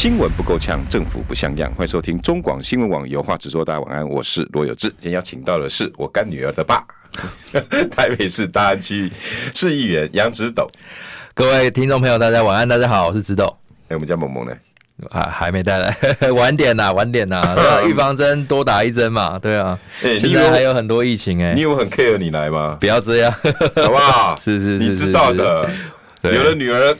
新闻不够呛，政府不像样。欢迎收听中广新闻网有话直说。大家晚安，我是罗有志。今天邀请到的是我干女儿的爸，台北市大安区市议员杨植斗。各位听众朋友，大家晚安，大家好，我是植斗。哎，我们家萌萌呢？还还没带来，晚点呐，晚点呐。预防针多打一针嘛，对啊。哎，现在还有很多疫情哎，你有很 care 你来吗？不要这样，好不好？是是是，你知道的，有了女儿。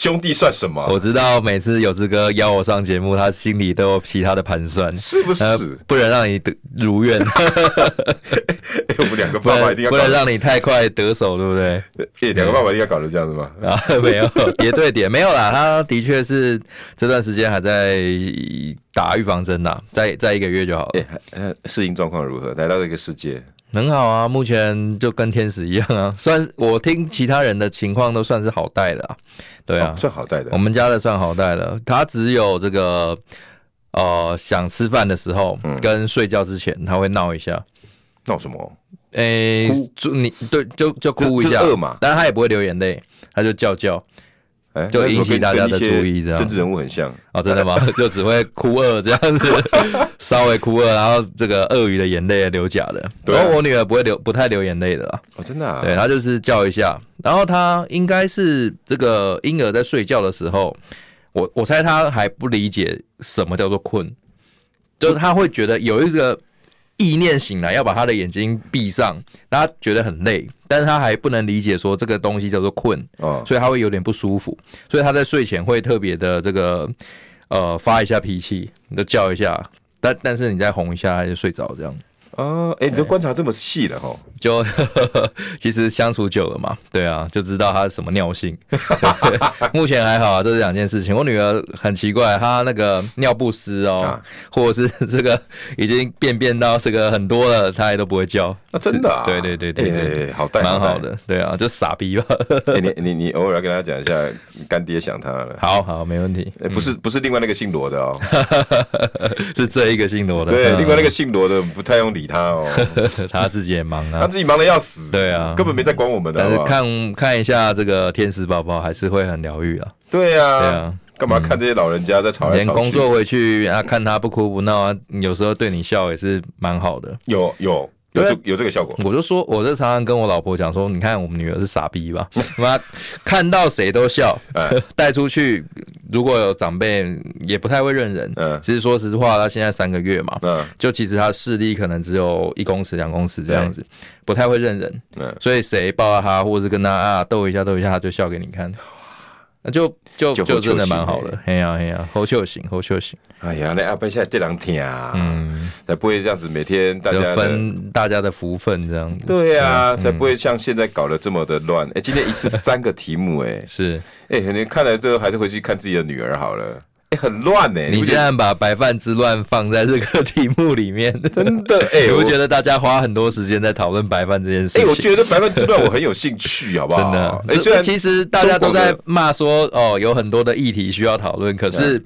兄弟算什么？我知道每次有志哥邀我上节目，他心里都有其他的盘算，是不是？不能让你得如愿。我们两个爸爸一定要 不能让你太快得手，对不对？两个爸爸应该搞得这样子吗？啊，没有 叠对叠，没有啦。他的确是这段时间还在打预防针呐，再再一个月就好了。呃，适应状况如何？来到这个世界。很好啊，目前就跟天使一样啊，算我听其他人的情况都算是好带的啊，对啊，哦、算好带的。我们家的算好带的，他只有这个呃想吃饭的时候跟睡觉之前他会闹一下，闹什么？诶、欸，就你对就就哭一下，饿嘛，但是他也不会流眼泪，他就叫叫。哎，就引起大家的注意，这样。政治人物很像哦，真的吗？就只会哭饿这样子，稍微哭饿，然后这个鳄鱼的眼泪流假的。然后我女儿不会流，不太流眼泪的啦。哦，真的啊？对，她就是叫一下，然后她应该是这个婴儿在睡觉的时候，我我猜她还不理解什么叫做困，就是她会觉得有一个。意念醒来，要把他的眼睛闭上，他觉得很累，但是他还不能理解说这个东西叫做困，哦，所以他会有点不舒服，所以他在睡前会特别的这个呃发一下脾气，你就叫一下，但但是你再哄一下，他就睡着这样。哦，哎、欸，你都观察这么细了哈？就呵呵 其实相处久了嘛，对啊，就知道他是什么尿性。目前还好啊，这是两件事情。我女儿很奇怪，她那个尿不湿哦，啊、或者是这个已经便便到这个很多了，她也都不会叫。啊，真的啊？对对对对对，好带，蛮好的。对啊，就傻逼吧。欸、你你你偶尔要跟他讲一下，干爹想他了。好好，没问题。欸、不是不是另外那个姓罗的哦，是这一个姓罗的。对，另外那个姓罗的不太用理他哦。他自己也忙啊，他自己忙的要死。对啊，根本没在管我们的。但是看看一下这个天使宝宝，还是会很疗愈啊。对啊，对啊，干嘛看这些老人家在吵来吵去？连工作回去啊，看他不哭不闹啊，有时候对你笑也是蛮好的。有有有这有这个效果。我就说，我就常常跟我老婆讲说，你看我们女儿是傻逼吧？妈看到谁都笑，带出去。如果有长辈也不太会认人，嗯，其实说实话，她现在三个月嘛，嗯，就其实她视力可能只有一公尺、两公尺这样子，不太会认人，嗯，所以谁抱到她或者是跟她啊逗一下逗一下，她就笑给你看，那就就就真的蛮好的，嘿呀嘿呀，侯秀行，侯秀行，哎呀，那阿伯现在这两天啊，嗯，才不会这样子每天大家分大家的福分这样子，对啊，才不会像现在搞得这么的乱，哎，今天一次三个题目，哎，是。哎，你看来最后还是回去看自己的女儿好了。哎，很乱呢。你竟然把白饭之乱放在这个题目里面，真的 哎，我觉得大家花很多时间在讨论白饭这件事。哎，我觉得白饭之乱我很有兴趣，好不好？真的。哎，虽然其实大家都在骂说哦，有很多的议题需要讨论，可是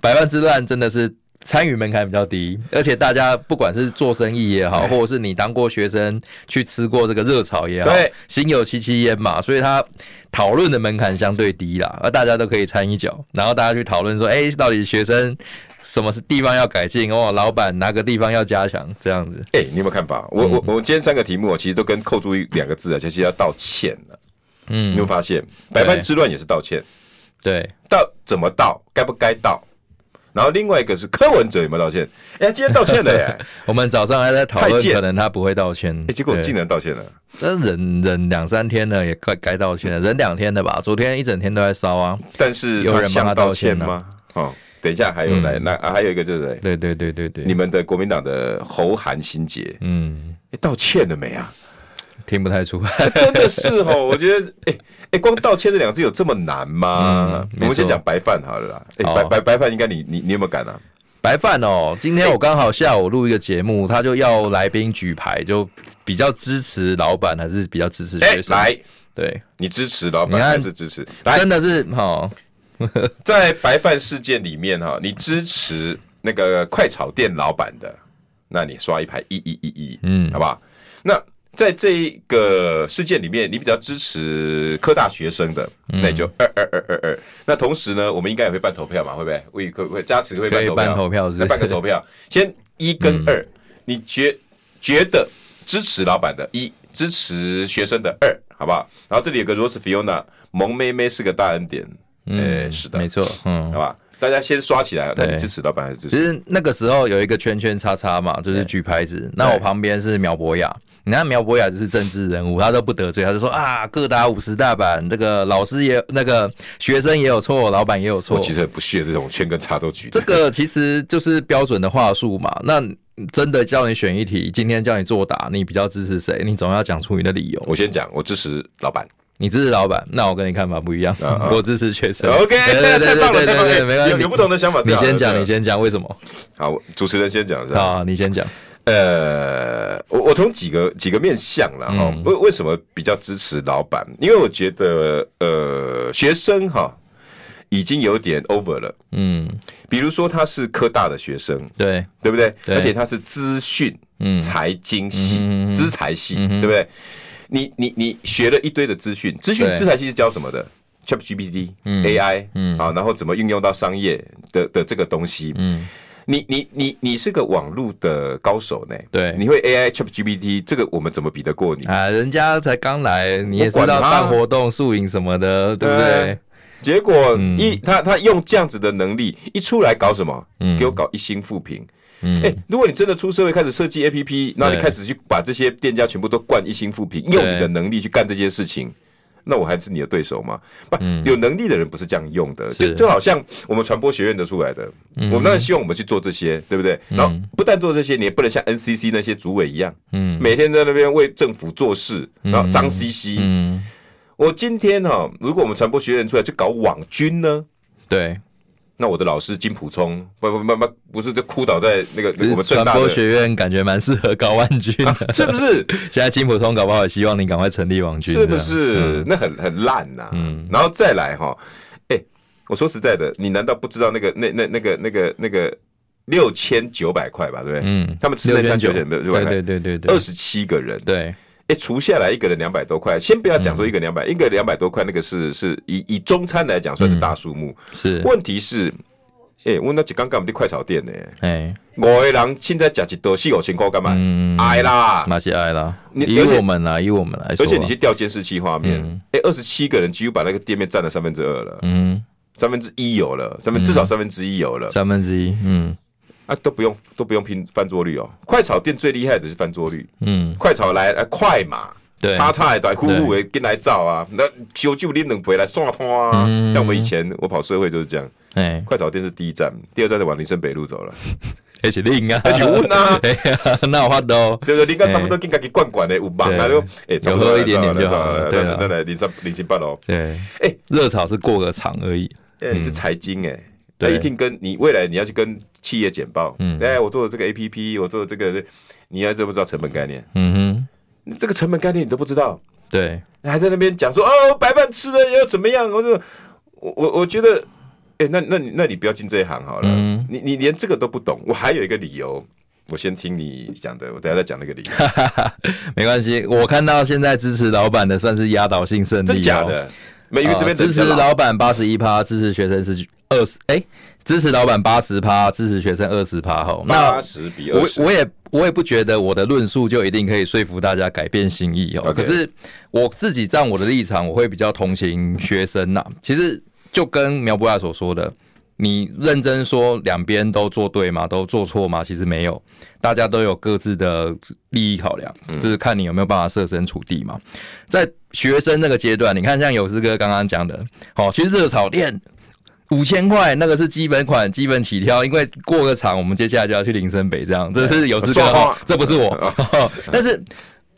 白饭之乱真的是。参与门槛比较低，而且大家不管是做生意也好，或者是你当过学生去吃过这个热炒也好，对，心有戚戚焉嘛，所以他讨论的门槛相对低啦，而大家都可以参一脚，然后大家去讨论说，哎，到底学生什么是地方要改进哦，老板哪个地方要加强，这样子。哎，你有没有看法？我我我今天三个题目，其实都跟扣住一两个字啊，就是要道歉了。嗯，你有发现百般之乱也是道歉？对，道怎么道？该不该道？然后另外一个是柯文哲有没有道歉？哎，今天道歉了耶！我们早上还在讨论，可能他不会道歉。哎，结果竟然道歉了。那忍忍两三天了，也快该道歉了。忍两天的吧，昨天一整天都在烧啊。但是有人帮他道歉吗？哦，等一下还有来，那还有一个就是对对对对对，你们的国民党的侯韩新杰，嗯，道歉了没啊？听不太出来，真的是哦。我觉得，哎哎，光道歉这两个字有这么难吗？我们先讲白饭好了啦。哎，白白白饭应该你你你有没有敢啊？白饭哦，今天我刚好下午录一个节目，他就要来宾举牌，就比较支持老板，还是比较支持学生？来，对你支持老板还是支持？真的是哈，在白饭事件里面哈，你支持那个快炒店老板的，那你刷一排一一一一，嗯，好不好？那。在这个事件里面，你比较支持科大学生的，那就二二二二二。那同时呢，我们应该也会办投票嘛，会不会？会会会加持会办投票，投票是办个投票。先一跟二，你觉觉得支持老板的一，支持学生的二，好不好？然后这里有个 Rose Fiona 萌妹妹是个大恩典，嗯，是的，没错，嗯，好吧，大家先刷起来，对，支持老板还是支持？其实那个时候有一个圈圈叉叉嘛，就是举牌子，那我旁边是苗博雅。你看苗博雅就是政治人物，他都不得罪，他就说啊，各打五十大板，这个老师也那个学生也有错，老板也有错。我其实很不屑这种圈跟叉都举。这个其实就是标准的话术嘛。那真的叫你选一题，今天叫你作答，你比较支持谁？你总要讲出你的理由。我先讲，我支持老板。你支持老板，那我跟你看法不一样。Uh. 我支持学生。OK，对对对对对对，没关系。有有不同的想法，你先讲，你先讲为什么？好，主持人先讲是吧？好，你先讲。呃，我我从几个几个面向了哈，为为什么比较支持老板？因为我觉得呃，学生哈已经有点 over 了，嗯，比如说他是科大的学生，对。对不对？而且他是资讯、嗯。财经系、资财系，对不对？你你你学了一堆的资讯，资讯资财系是教什么的？ChatGPT、AI，嗯，啊，然后怎么运用到商业的的这个东西，嗯。你你你你是个网络的高手呢？对，你会 AI ChatGPT 这个我们怎么比得过你啊？人家才刚来，你也知道办活动、宿营什么的，对不对？结果一他他用这样子的能力一出来搞什么？嗯，给我搞一星复评。嗯，哎，如果你真的出社会开始设计 APP，那你开始去把这些店家全部都灌一星复评，用你的能力去干这些事情。那我还是你的对手吗？不，有能力的人不是这样用的，就就好像我们传播学院的出来的，我们当然希望我们去做这些，对不对？然后不但做这些，你也不能像 NCC 那些主委一样，嗯，每天在那边为政府做事，然后脏兮兮。嗯，我今天哈，如果我们传播学院出来去搞网军呢？对。那我的老师金普聪不不不不不是就哭倒在那个我们传播学院，感觉蛮适合搞网军，啊，是不是？现在金普聪搞不好也希望你赶快成立网军，是不是？嗯、那很很烂呐，啊。嗯，然后再来哈，哎，欸，我说实在的，你难道不知道那个那那那个那个那个六千九百块吧？对不对？嗯，他们吃那餐九千九百块，对对对对，二十七个人，对。哎，除下来一个人两百多块，先不要讲说一个两百，一个两百多块，那个是是以以中餐来讲算是大数目。是，问题是，哎，我那几刚刚我们的快炒店呢？哎，五个人现在吃一多四五千块干嘛？嗯，爱啦，那是爱啦。以我们来，以我们来说，而且你去调监视器画面，哎，二十七个人几乎把那个店面占了三分之二了。嗯，三分之一有了，三分至少三分之一有了，三分之一，嗯。啊，都不用都不用拼翻桌率哦。快炒店最厉害的是翻桌率。嗯，快炒来呃快嘛，对，叉叉来呼呼诶，跟来照啊，那修就拎两杯来刷汤啊。像我们以前我跑社会就是这样。哎，快炒店是第一站，第二站就往林森北路走了。还是另啊，而且问啊，那有法度，对不对？应该差不多跟家己灌灌的有忙那，就哎，有喝一点点就好了。对，那来林森林森八楼。对，哎，热炒是过个场而已。哎，你是财经哎。他一定跟你未来你要去跟企业简报，嗯，哎，我做的这个 A P P，我做的这个，你还知不知道成本概念？嗯哼，这个成本概念你都不知道，对，还在那边讲说哦，白饭吃的要怎么样？我说，我我我觉得，哎，那那你那你不要进这一行好了，嗯，你你连这个都不懂。我还有一个理由，我先听你讲的，我等下再讲那个理由。没关系，我看到现在支持老板的算是压倒性胜利，真假的？每个这边支持老板八十一趴，支持学生是。二十哎，支持老板八十趴，支持学生二十趴哈。八十比二十，我我也我也不觉得我的论述就一定可以说服大家改变心意哦。可是我自己站我的立场，我会比较同情学生呐。其实就跟苗博雅所说的，你认真说两边都做对吗？都做错吗？其实没有，大家都有各自的利益考量，就是看你有没有办法设身处地嘛。在学生那个阶段，你看像有志哥刚刚讲的，好，其实热炒店。五千块那个是基本款，基本起跳，因为过个场，我们接下来就要去林森北，这样，这是有资格，这不是我。但是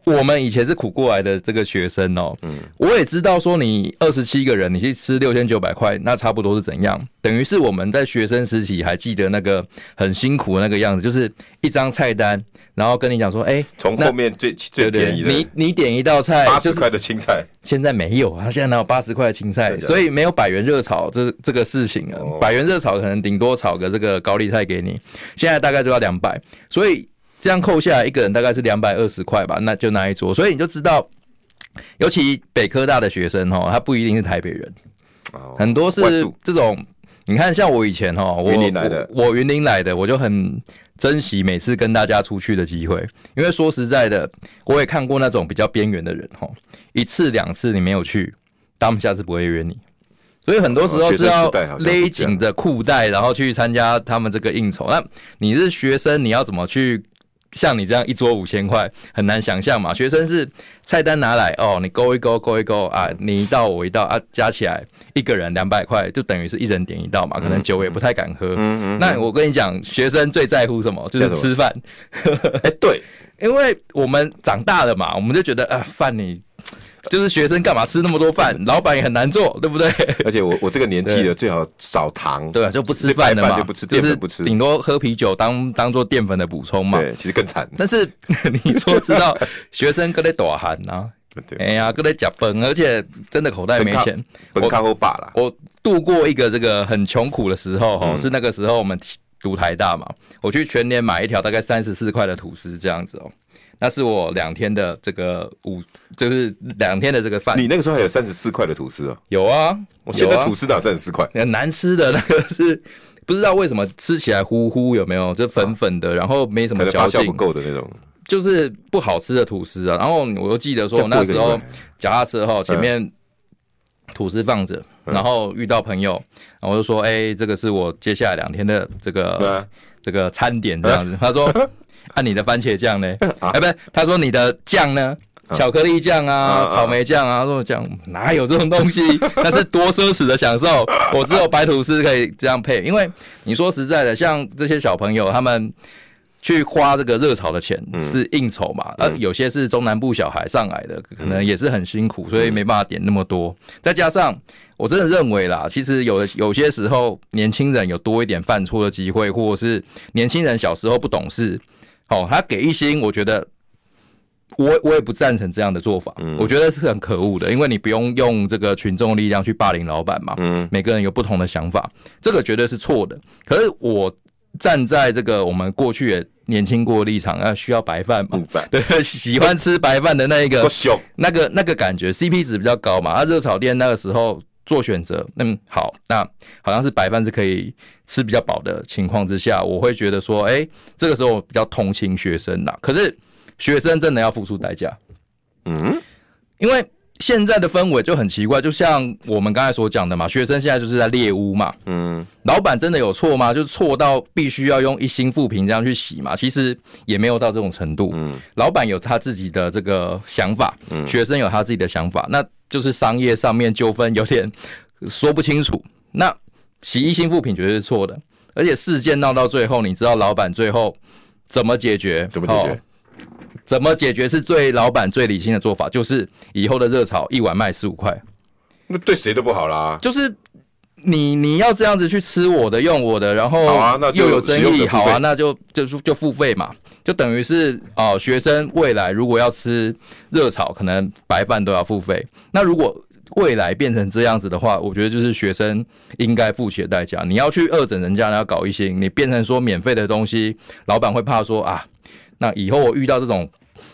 我们以前是苦过来的这个学生哦，嗯，我也知道说你二十七个人，你去吃六千九百块，那差不多是怎样？等于是我们在学生时期还记得那个很辛苦的那个样子，就是一张菜单，然后跟你讲说，哎，从后面最最便宜的，你你点一道菜八十块的青菜，现在没有啊，现在哪有八十块的青菜？所以没有百元热炒这这个事情啊，百元热炒可能顶多炒个这个高丽菜给你，现在大概就要两百，所以。这样扣下来，一个人大概是两百二十块吧，那就那一桌。所以你就知道，尤其北科大的学生哈，他不一定是台北人，很多是这种。你看，像我以前哈，我我云林来的，我就很珍惜每次跟大家出去的机会，因为说实在的，我也看过那种比较边缘的人哈，一次两次你没有去，他们下次不会约你。所以很多时候是要勒紧着裤带，然后去参加他们这个应酬。那你是学生，你要怎么去？像你这样一桌五千块，很难想象嘛。学生是菜单拿来哦，你勾一勾，勾一勾啊，你一道我一道啊，加起来一个人两百块，就等于是一人点一道嘛。可能酒也不太敢喝。嗯嗯嗯、那我跟你讲，学生最在乎什么？就是吃饭。哎，对，因为我们长大了嘛，我们就觉得啊，饭你。就是学生干嘛吃那么多饭？老板也很难做，对不对？而且我我这个年纪的最好少糖，对啊，就不吃饭了嘛，就不吃淀粉，不吃，顶多喝啤酒当当做淀粉的补充嘛。对，其实更惨。但是 你说知道学生搁在躲寒呐？哎呀，搁在呷饭，而且真的口袋没钱。本看后爸了。我度过一个这个很穷苦的时候哈，是那个时候我们读台大嘛，我去全年买一条大概三十四块的吐司这样子哦。那是我两天的这个午，就是两天的这个饭。你那个时候还有三十四块的吐司啊？有啊，我现在吐司哪有三十四块？很难吃的那个是不知道为什么吃起来糊糊，有没有？就粉粉的，然后没什么嚼劲，不够的那种，就是不好吃的吐司啊。然后我又记得说，我那时候脚踏车哈前面吐司放着，然后遇到朋友，然后我就说：“哎，这个是我接下来两天的这个这个餐点这样子。”他说。按、啊、你的番茄酱呢？哎，不是，他说你的酱呢？巧克力酱啊，草莓酱啊，这种酱哪有这种东西？那是多奢侈的享受。我只有白吐司可以这样配。因为你说实在的，像这些小朋友，他们去花这个热炒的钱是应酬嘛？而有些是中南部小孩上来的，可能也是很辛苦，所以没办法点那么多。再加上，我真的认为啦，其实有有些时候，年轻人有多一点犯错的机会，或者是年轻人小时候不懂事。哦，他给一星，我觉得我我也不赞成这样的做法，嗯，我觉得是很可恶的，因为你不用用这个群众力量去霸凌老板嘛，嗯，每个人有不同的想法，这个绝对是错的。可是我站在这个我们过去也年轻过立场，要需要白饭嘛，对，喜欢吃白饭的那一个，那个那个感觉 CP 值比较高嘛，啊，热炒店那个时候。做选择，嗯，好，那好像是白饭是可以吃比较饱的情况之下，我会觉得说，哎、欸，这个时候我比较同情学生呐。可是学生真的要付出代价，嗯，因为现在的氛围就很奇怪，就像我们刚才所讲的嘛，学生现在就是在猎污嘛，嗯，老板真的有错吗？就是错到必须要用一心复评这样去洗嘛？其实也没有到这种程度，嗯，老板有他自己的这个想法，嗯，学生有他自己的想法，那。就是商业上面纠纷有点说不清楚，那洗衣新副品绝对是错的，而且事件闹到最后，你知道老板最后怎么解决？怎么解决？哦，怎么解决是对老板最理性的做法，就是以后的热炒一碗卖十五块，那对谁都不好啦。就是你你要这样子去吃我的用我的，然后又有争议，好啊，那就就就付费嘛。就等于是哦，学生未来如果要吃热炒，可能白饭都要付费。那如果未来变成这样子的话，我觉得就是学生应该付起的代价。你要去恶整人家，你要搞一些，你变成说免费的东西，老板会怕说啊，那以后我遇到这种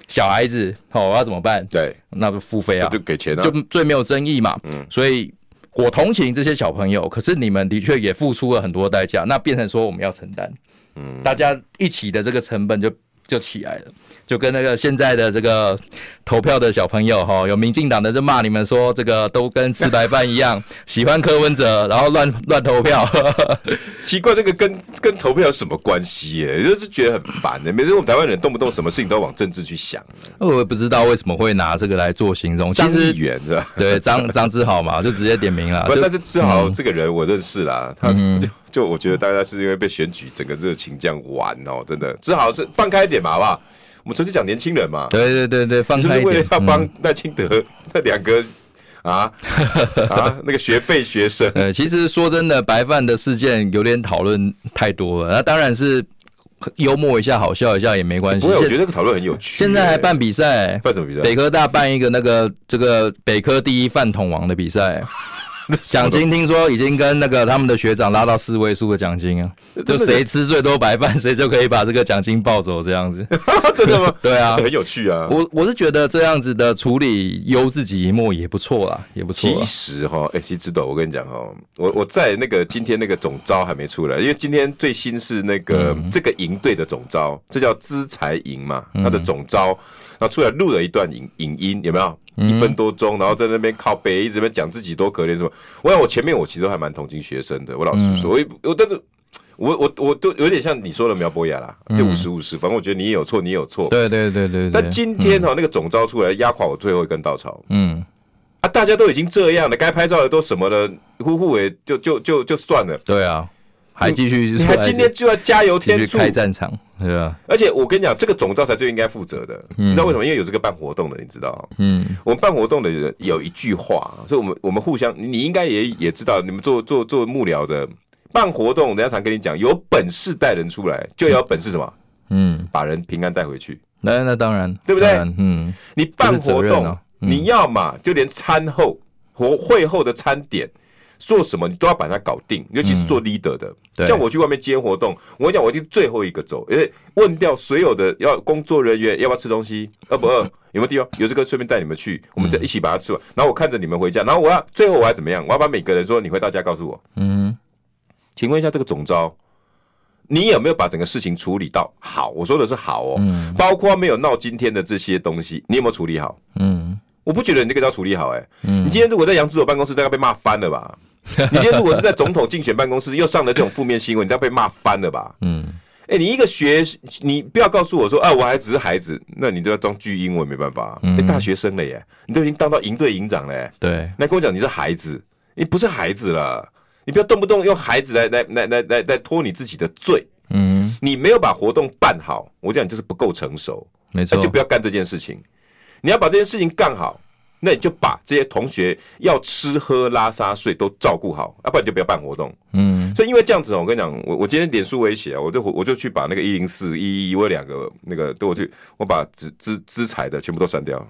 小孩子，哦，我要怎么办？对，那不付费啊，就给钱啊，就最没有争议嘛。嗯，所以我同情这些小朋友，可是你们的确也付出了很多代价，那变成说我们要承担。嗯，大家一起的这个成本就就起来了，就跟那个现在的这个投票的小朋友哈，有民进党的就骂你们说这个都跟吃白饭一样，喜欢柯文哲，然后乱乱投票。奇怪，这个跟跟投票有什么关系耶？就是觉得很烦的。每次我们台湾人动不动什么事情都要往政治去想。我也不知道为什么会拿这个来做形容。张议员是吧？对，张张志豪嘛，就直接点名了。不，但是志豪这个人我认识啦，他就。就我觉得大家是因为被选举整个热情这样玩哦，真的只好是放开一点嘛，好不好？我们纯粹讲年轻人嘛。对对对对，放开一点。是不是为了要帮赖清德那两个啊啊那个学费学生？呃，其实说真的，白饭的事件有点讨论太多了。那当然是幽默一下，好笑一下也没关系。不会，我觉得这个讨论很有趣。现在还办比赛，办什么比赛？北科大办一个那个这个北科第一饭桶王的比赛。奖金听说已经跟那个他们的学长拉到四位数的奖金啊，就谁吃最多白饭，谁就可以把这个奖金抱走，这样子。真的吗？对啊，很有趣啊。我我是觉得这样子的处理优自己一默也不错啦，也不错。其实哈，哎，其实知道我跟你讲哈，我我在那个今天那个总招还没出来，因为今天最新是那个这个营队的总招，这叫资财营嘛，它的总召，然后出来录了一段影影音，有没有？一分多钟，然后在那边靠背，一直在讲自己多可怜什么。我想我前面我其实还蛮同情学生的，我老实说，我我但是，我我我都有点像你说的苗博雅啦，就五十五十，反正我觉得你也有错，你也有错。对对对对。但今天哈那个总招出来压垮我最后一根稻草。嗯。啊，大家都已经这样了，该拍照的都什么了，呼呼诶，就就就就算了。对啊。还继续，你还今天就要加油添醋开战场，对吧？而且我跟你讲，这个总召才最应该负责的，你知道为什么？因为有这个办活动的，你知道？嗯，我们办活动的人有一句话，所以我们我们互相，你应该也也知道，你们做做做幕僚的办活动，人家常跟你讲，有本事带人出来，就要有本事什么？嗯，把人平安带回去。那那当然，对不对？嗯，你办活动，你要嘛就连餐后或会后的餐点。做什么你都要把它搞定，尤其是做 leader 的。嗯、像我去外面接活动，我跟你讲，我一定最后一个走，因为问掉所有的要工作人员要不要吃东西，饿不饿，有没有地方，有这个顺便带你们去，我们再一起把它吃完。然后我看着你们回家，然后我要最后我要怎么样？我要把每个人说你回到家告诉我。嗯，请问一下这个总招，你有没有把整个事情处理到好？我说的是好哦，嗯、包括没有闹今天的这些东西，你有没有处理好？嗯，我不觉得你这个要处理好，哎，嗯，你今天如果在杨志友办公室，大概被骂翻了吧？你今天如果是在总统竞选办公室又上了这种负面新闻，你大概被骂翻了吧？嗯，哎，你一个学，你不要告诉我说，啊，我还只是孩子，那你都要当巨婴，我也没办法。嗯，大学生了耶，你都已经当到营队营长了耶。对，来跟我讲你是孩子，你不是孩子了，你不要动不动用孩子来来来来来来拖你自己的罪。嗯，你没有把活动办好，我讲你就是不够成熟，没错，就不要干这件事情。你要把这件事情干好。那你就把这些同学要吃喝拉撒睡都照顾好，要不然你就不要办活动。嗯，所以因为这样子，我跟你讲，我我今天脸书我也写，我就我就去把那个一零四一一我两个那个都我去，我把资资资财的全部都删掉。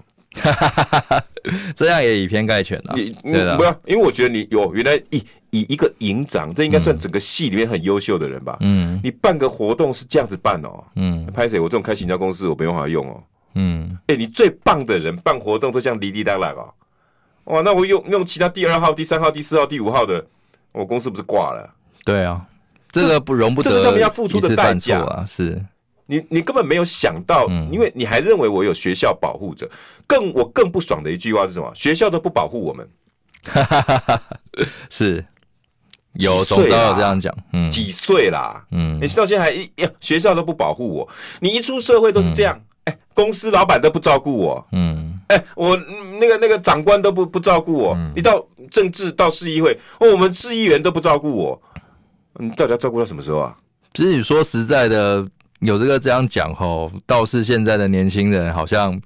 这样也以偏概全了。你你，不要，因为我觉得你有原来以以一个营长，这应该算整个系里面很优秀的人吧？嗯，你办个活动是这样子办哦。嗯，拍谁？我这种开行销公司，我没办法用哦。嗯，哎、欸，你最棒的人办活动都像滴滴答答哦，哇，那我用用其他第二号、第三号、第四号、第五号的，我公司不是挂了？对啊，这个不容不得，这是他们要付出的代价啊！是你，你根本没有想到，嗯、因为你还认为我有学校保护着。更我更不爽的一句话是什么？学校都不保护我们，是有总都有这样讲，嗯，几岁啦？嗯，你到现在还一学校都不保护我，你一出社会都是这样。嗯哎，公司老板都不照顾我，嗯，哎，我那个那个长官都不不照顾我，嗯、你到政治到市议会，哦，我们市议员都不照顾我，你到底要照顾到什么时候啊？其实你说实在的，有这个这样讲吼，倒是现在的年轻人好像。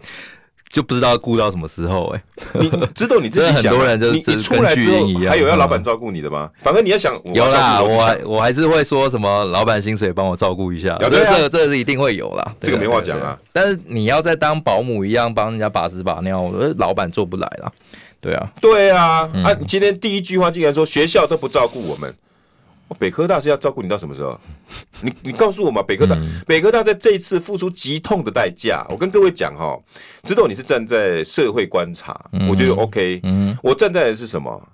就不知道顾到什么时候哎、欸，你知道你自己想，很多人就你你出来之后还有要老板照顾你的吗？反正你要想，有啦，我还我还是会说什么老板薪水帮我照顾一下，这这这是一定会有啦，这个没话讲啊。但是你要再当保姆一样帮人家把屎把尿，我觉得老板做不来啦。对啊，对啊，啊，今天第一句话竟然说学校都不照顾我们。北科大是要照顾你到什么时候？你你告诉我嘛，北科大，嗯、北科大在这一次付出极痛的代价。我跟各位讲哈，知道你是站在社会观察，嗯、我觉得 OK。嗯，我站在的是什么？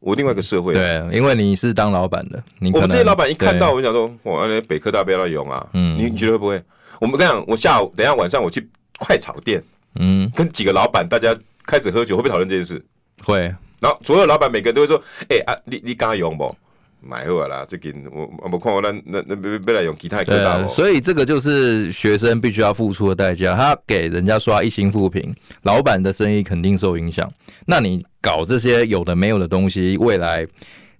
我另外一个社会。对，因为你是当老板的，你我们这些老板一看到，我就想说，哇，那北科大不要乱用啊。嗯，你觉得会不会？我们跟你讲，我下午等一下晚上我去快炒店，嗯，跟几个老板大家开始喝酒，会不会讨论这件事？会。然后所有老板每个人都会说，哎、欸、啊，你你敢用不？买好啦，最近我我没看我那那那别别来用其他科大。所以这个就是学生必须要付出的代价。他给人家刷一星负评，老板的生意肯定受影响。那你搞这些有的没有的东西，未来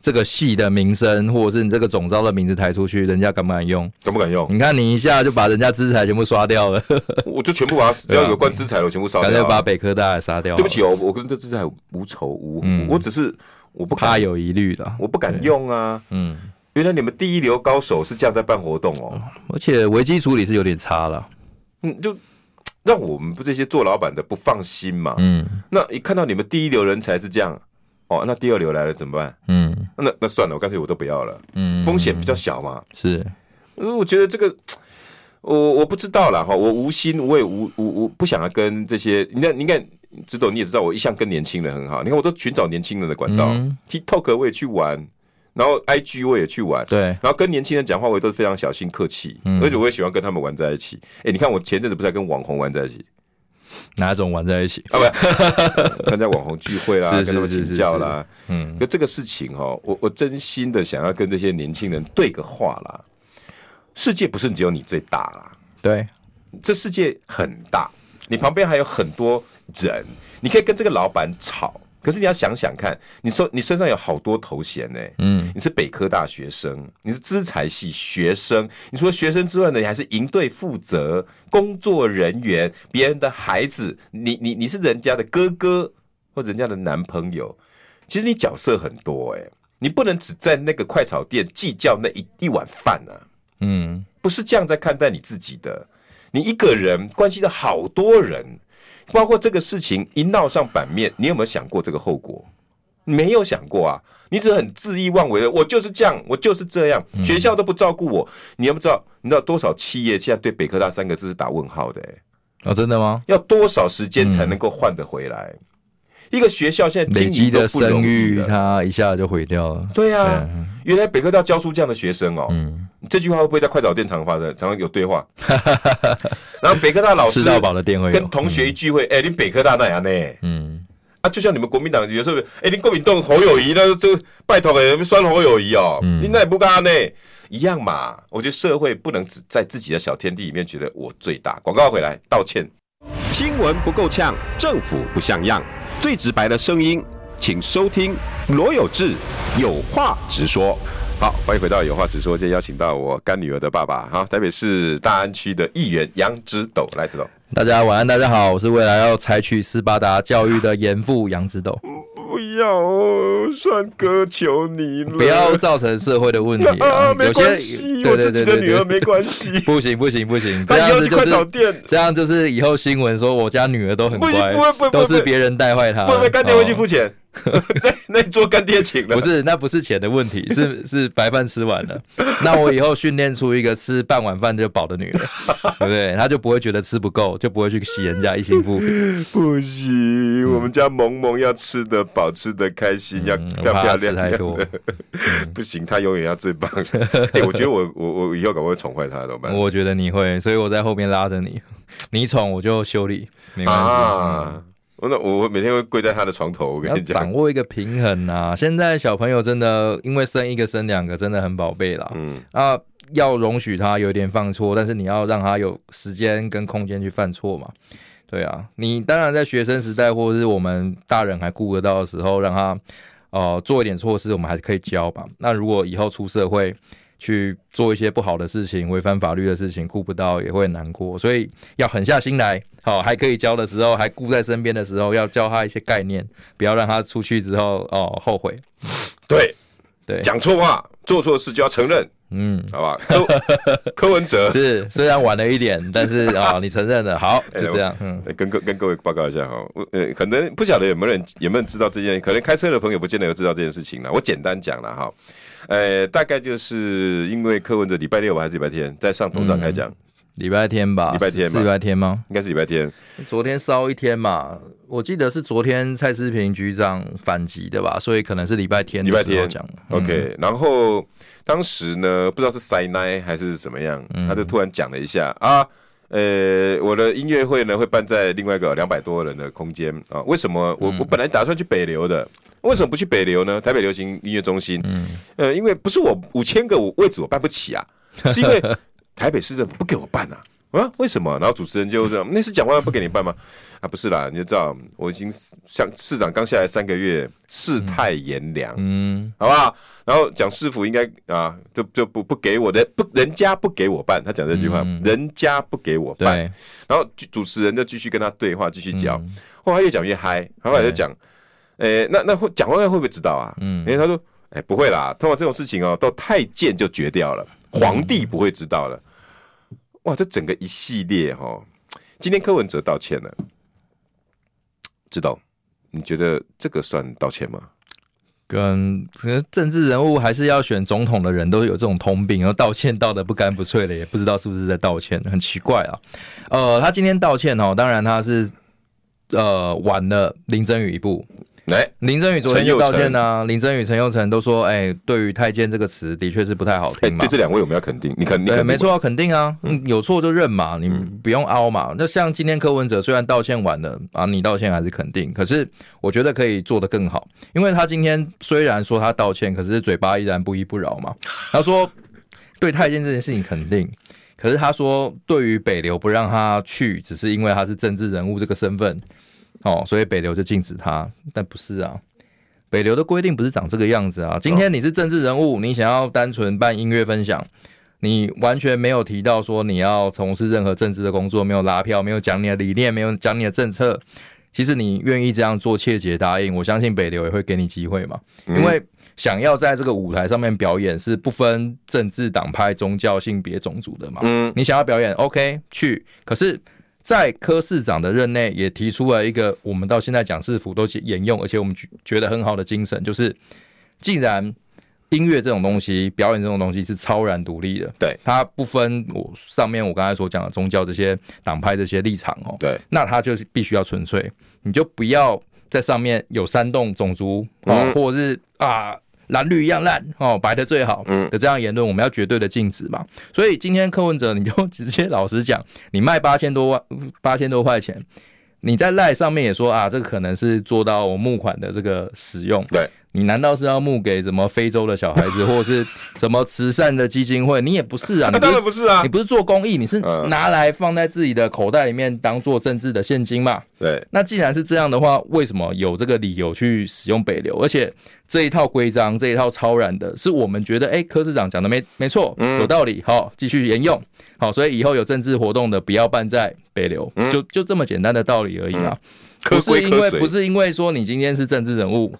这个系的名声，或者是你这个总招的名字抬出去，人家敢不敢用？敢不敢用？你看你一下就把人家资产全部刷掉了，我就全部把它，只要有关资产的我全部烧掉，干脆把北科大也杀掉。对不起哦，我跟这资产无仇无，嗯，我只是我不怕有疑虑的，我不敢用啊。嗯，原来你们第一流高手是这样在办活动哦，而且危机处理是有点差了，嗯，就。让我们不这些做老板的不放心嘛。嗯，那一看到你们第一流人才是这样，哦，那第二流来了怎么办？嗯，那那算了，我干脆我都不要了。嗯，风险比较小嘛。是，我觉得这个我我不知道啦哈，我无心，我也无无无不想要跟这些。你看，你看，知道你也知道，我一向跟年轻人很好。你看，我都寻找年轻人的管道，嗯，TikTok 我也去玩。然后 I G 我也去玩，对，然后跟年轻人讲话我也都是非常小心客气，嗯，而且我也喜欢跟他们玩在一起。哎，你看我前阵子不是在跟网红玩在一起，哪种玩在一起？啊，不，参加网红聚会啦，跟他们请教啦，嗯，那这个事情哦，我我真心的想要跟这些年轻人对个话啦。世界不是只有你最大啦，对，这世界很大，你旁边还有很多人，你可以跟这个老板吵。可是你要想想看，你说你身上有好多头衔呢，嗯，你是北科大学生，你是资财系学生，你除了学生之外呢，你还是营队负责工作人员，别人的孩子，你你你是人家的哥哥或人家的男朋友，其实你角色很多哎，你不能只在那个快炒店计较那一一碗饭啊，嗯，不是这样在看待你自己的，你一个人关系到好多人。包括这个事情一闹上版面，你有没有想过这个后果？没有想过啊！你只很恣意妄为的，我就是这样，我就是这样，学校都不照顾我。你要不知道，你知道多少企业现在对北科大三个字是打问号的？欸？哦，真的吗？要多少时间才能够换得回来？嗯、一个学校现在累积的声誉，它一下就毁掉了。对呀、啊，嗯、原来北科大教出这样的学生哦。嗯这句话会不会在快炒店常发生？常常有对话。然后北科大老师吃到饱的电话跟同学一聚会，哎、嗯，你北科大那样呢？嗯，啊，就像你们国民党有时候，哎，你国民党侯友谊那就拜托哎，酸侯友谊哦，嗯、你那也不干呢，一样嘛。我觉得社会不能只在自己的小天地里面觉得我最大。广告回来道歉，新闻不够呛，政府不像样，最直白的声音，请收听罗有志有话直说。好，欢迎回到有话直说。今天邀请到我干女儿的爸爸，哈，台北市大安区的议员杨之斗，来，直斗。大家晚安，大家好，我是未来要采取斯巴达教育的严父杨之斗。不要，帅哥，求你了，不要造成社会的问题 啊！没关系，我自己的女儿没关系。不行不行不行，这样子就是这样，就是以后新闻说我家女儿都很乖，都是别人带坏她。不会，干爹回去付钱。那那做干爹请了，不是，那不是钱的问题，是是白饭吃完了。那我以后训练出一个吃半碗饭就饱的女人，对不对？她就不会觉得吃不够，就不会去洗人家一心付费。不行，嗯、我们家萌萌要吃得饱，吃得开心，要漂漂亮亮。太多，不行，她永远要最棒。欸、我觉得我我我以后可能会宠坏她，怎么办？我觉得你会，所以我在后面拉着你，你宠我就修理，没关系。啊嗯那我每天会跪在他的床头，我跟你讲，掌握一个平衡啊！现在小朋友真的因为生一个生两个真的很宝贝啦，嗯啊，要容许他有点犯错，但是你要让他有时间跟空间去犯错嘛。对啊，你当然在学生时代或者是我们大人还顾得到的时候，让他呃做一点错事，我们还是可以教吧。那如果以后出社会，去做一些不好的事情，违反法律的事情，顾不到也会很难过，所以要狠下心来。好，还可以教的时候，还顾在身边的时候，要教他一些概念，不要让他出去之后哦后悔。对对，讲错话、做错事就要承认。嗯，好吧。柯 柯文哲是虽然晚了一点，但是啊、哦，你承认了，好，就这样。嗯，跟各跟各位报告一下哈，呃，可能不晓得有没有人有没有人知道这件，可能开车的朋友不见得有知道这件事情了。我简单讲了哈。呃，大概就是因为柯文哲礼拜六还是礼拜天在上头上开讲，礼拜天吧？礼拜天是礼拜天吗？应该是礼拜天。昨天烧一天嘛，我记得是昨天蔡思平局长反击的吧，所以可能是礼拜天。礼拜天讲。OK，然后当时呢，不知道是塞奶还是怎么样，他就突然讲了一下啊，呃，我的音乐会呢会办在另外一个两百多人的空间啊，为什么？我我本来打算去北流的。为什么不去北流呢？台北流行音乐中心，嗯，呃，因为不是我五千个我位置我办不起啊，是因为台北市政府不给我办啊，啊，为什么？然后主持人就这样，那是蒋万安不给你办吗？啊，不是啦，你就知道，我已经像市长刚下来三个月，世态炎凉，嗯，好不好？然后蒋师傅应该啊，就就不不给我的，不，人家不给我办，他讲这句话，嗯、人家不给我办。然后主持人就继续跟他对话，继续讲，嗯、后来越讲越嗨，后来就讲，对诶，那那会蒋万安会不会知道啊？嗯，因为他说，哎，不会啦，通过这种事情哦，到太监就决掉了，皇帝不会知道了。哇，这整个一系列哈、哦，今天柯文哲道歉了。知道，你觉得这个算道歉吗？跟可能政治人物还是要选总统的人都有这种通病，然后道歉道的不干不脆的，也不知道是不是在道歉，很奇怪啊。呃，他今天道歉哦，当然他是呃晚了林真宇一步。来，林真宇昨天就道歉啊。林真宇、陈又成都说，哎、欸，对于太监这个词，的确是不太好听嘛。欸、对这两位我们要肯定，你肯定对，没错，肯定啊。嗯，有错就认嘛，你不用凹嘛。嗯、那像今天柯文哲虽然道歉完了啊，你道歉还是肯定，可是我觉得可以做得更好，因为他今天虽然说他道歉，可是嘴巴依然不依不饶嘛。他说对太监这件事情肯定，可是他说对于北流不让他去，只是因为他是政治人物这个身份。哦，所以北流就禁止他，但不是啊，北流的规定不是长这个样子啊。今天你是政治人物，你想要单纯办音乐分享，你完全没有提到说你要从事任何政治的工作，没有拉票，没有讲你的理念，没有讲你的政策。其实你愿意这样做，切结答应，我相信北流也会给你机会嘛。因为想要在这个舞台上面表演，是不分政治党派、宗教、性别、种族的嘛。嗯，你想要表演，OK，去。可是。在柯市长的任内，也提出了一个我们到现在蒋市府都沿用，而且我们觉得很好的精神，就是既然音乐这种东西、表演这种东西是超然独立的，对，它不分我上面我刚才所讲的宗教这些党派这些立场哦，对，那它就是必须要纯粹，你就不要在上面有煽动种族哦，或者是啊。蓝绿一样烂哦，白的最好的这样言论，我们要绝对的禁止嘛。所以今天柯文哲，你就直接老实讲，你卖八千多万，八千多块钱，你在赖上面也说啊，这个可能是做到我募款的这个使用。对。你难道是要募给什么非洲的小孩子，或者是什么慈善的基金会？你也不是啊，你当然不是啊，你不是做公益，你是拿来放在自己的口袋里面当做政治的现金嘛？对。那既然是这样的话，为什么有这个理由去使用北流？而且这一套规章，这一套超然的，是我们觉得，哎，柯市长讲的没没错，有道理，好，继续沿用，好，所以以后有政治活动的不要办在北流，就就这么简单的道理而已啊。不是因为不是因为说你今天是政治人物。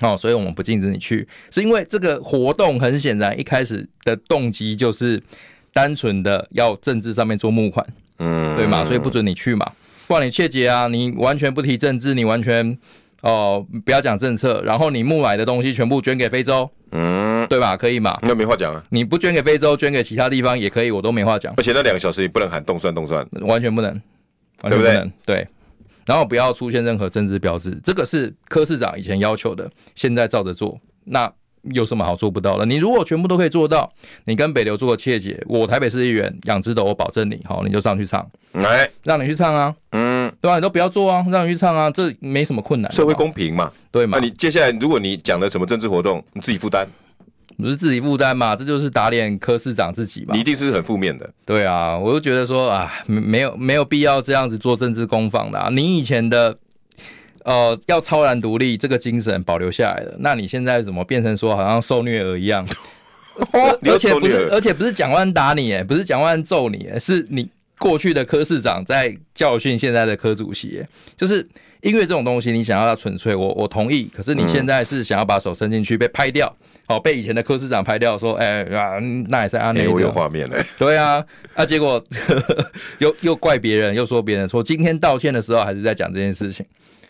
好、哦，所以我们不禁止你去，是因为这个活动很显然一开始的动机就是单纯的要政治上面做募款，嗯，对嘛？所以不准你去嘛，不然你切结啊，你完全不提政治，你完全哦不要讲政策，然后你募买的东西全部捐给非洲，嗯，对吧？可以嘛？那没话讲啊，你不捐给非洲，捐给其他地方也可以，我都没话讲。而且那两个小时你不能喊动算动算，完全不能，完全不能，对不对？对。然后不要出现任何政治标志，这个是柯市长以前要求的，现在照着做，那有什么好做不到的？你如果全部都可以做到，你跟北流做个切结，我台北市议员养殖的，我保证你，好，你就上去唱，来，让你去唱啊，嗯，对吧？你都不要做啊，让你去唱啊，这没什么困难，社会公平嘛，对嘛？那你接下来如果你讲了什么政治活动，你自己负担。不是自己负担嘛？这就是打脸柯市长自己嘛？你一定是很负面的。对啊，我就觉得说啊，没有没有必要这样子做政治攻防的啊。你以前的呃要超然独立这个精神保留下来了，那你现在怎么变成说好像受虐儿一样？而且不是，而且不是蒋万安打你，哎，不是蒋万安揍你，是你过去的柯市长在教训现在的柯主席，就是音乐这种东西，你想要它纯粹，我我同意。可是你现在是想要把手伸进去被拍掉。好，被以前的柯市长拍掉，说，哎、欸、啊，那也是阿内。我有画面嘞。对啊，啊，结果呵 呵又又怪别人，又说别人说今天道歉的时候还是在讲这件事情。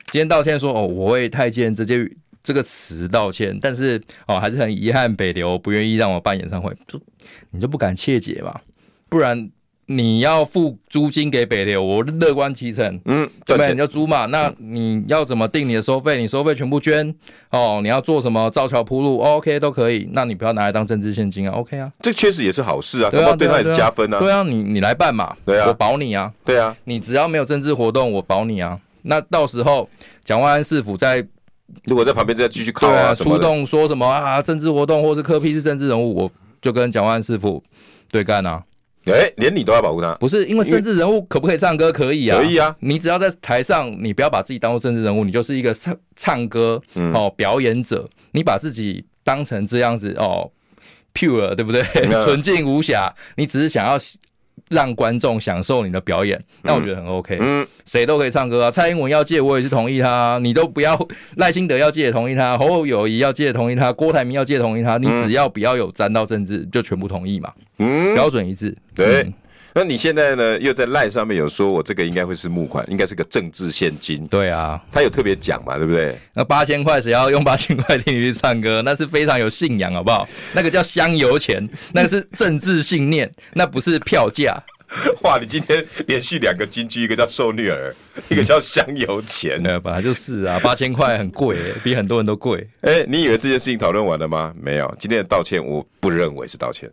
今天道歉说，哦，我为太监这件这个词道歉，但是哦，还是很遗憾，北流不愿意让我办演唱会，就你就不敢切结嘛？不然。你要付租金给北流，我乐观其成。嗯，对不对？你要租嘛？那你要怎么定你的收费？你收费全部捐哦。你要做什么造桥铺路？OK，都可以。那你不要拿来当政治现金啊？OK 啊，这确实也是好事啊，对啊，对他也是加分啊。对啊，你你来办嘛，对啊，我保你啊。对啊，你只要没有政治活动，我保你啊。那到时候蒋万安市府在，如果在旁边再继续靠啊，出动说什么啊？政治活动或是科批是政治人物，我就跟蒋万安市府对干啊。哎，连你都要保护他？不是因为政治人物可不可以唱歌？可以啊，可以啊。你只要在台上，你不要把自己当做政治人物，你就是一个唱唱歌哦表演者，你把自己当成这样子哦 pure 对不对？纯净无瑕，你只是想要。让观众享受你的表演，那我觉得很 OK。嗯，谁都可以唱歌啊。蔡英文要借，我也是同意他。你都不要 赖清德要借，也同意他。侯友谊要借，同意他。郭台铭要借，同意他。你只要不要有沾到政治，就全部同意嘛。嗯，标准一致。对。那你现在呢？又在赖上面有说，我这个应该会是募款，应该是个政治现金。对啊，他有特别讲嘛，对不对？那八千块谁要用八千块听你去唱歌？那是非常有信仰，好不好？那个叫香油钱，那个是政治信念，那不是票价。哇！你今天连续两个金句，一个叫受虐儿，一个叫香油钱。对，本来就是啊，八千块很贵，比很多人都贵。哎、欸，你以为这件事情讨论完了吗？没有，今天的道歉我不认为是道歉。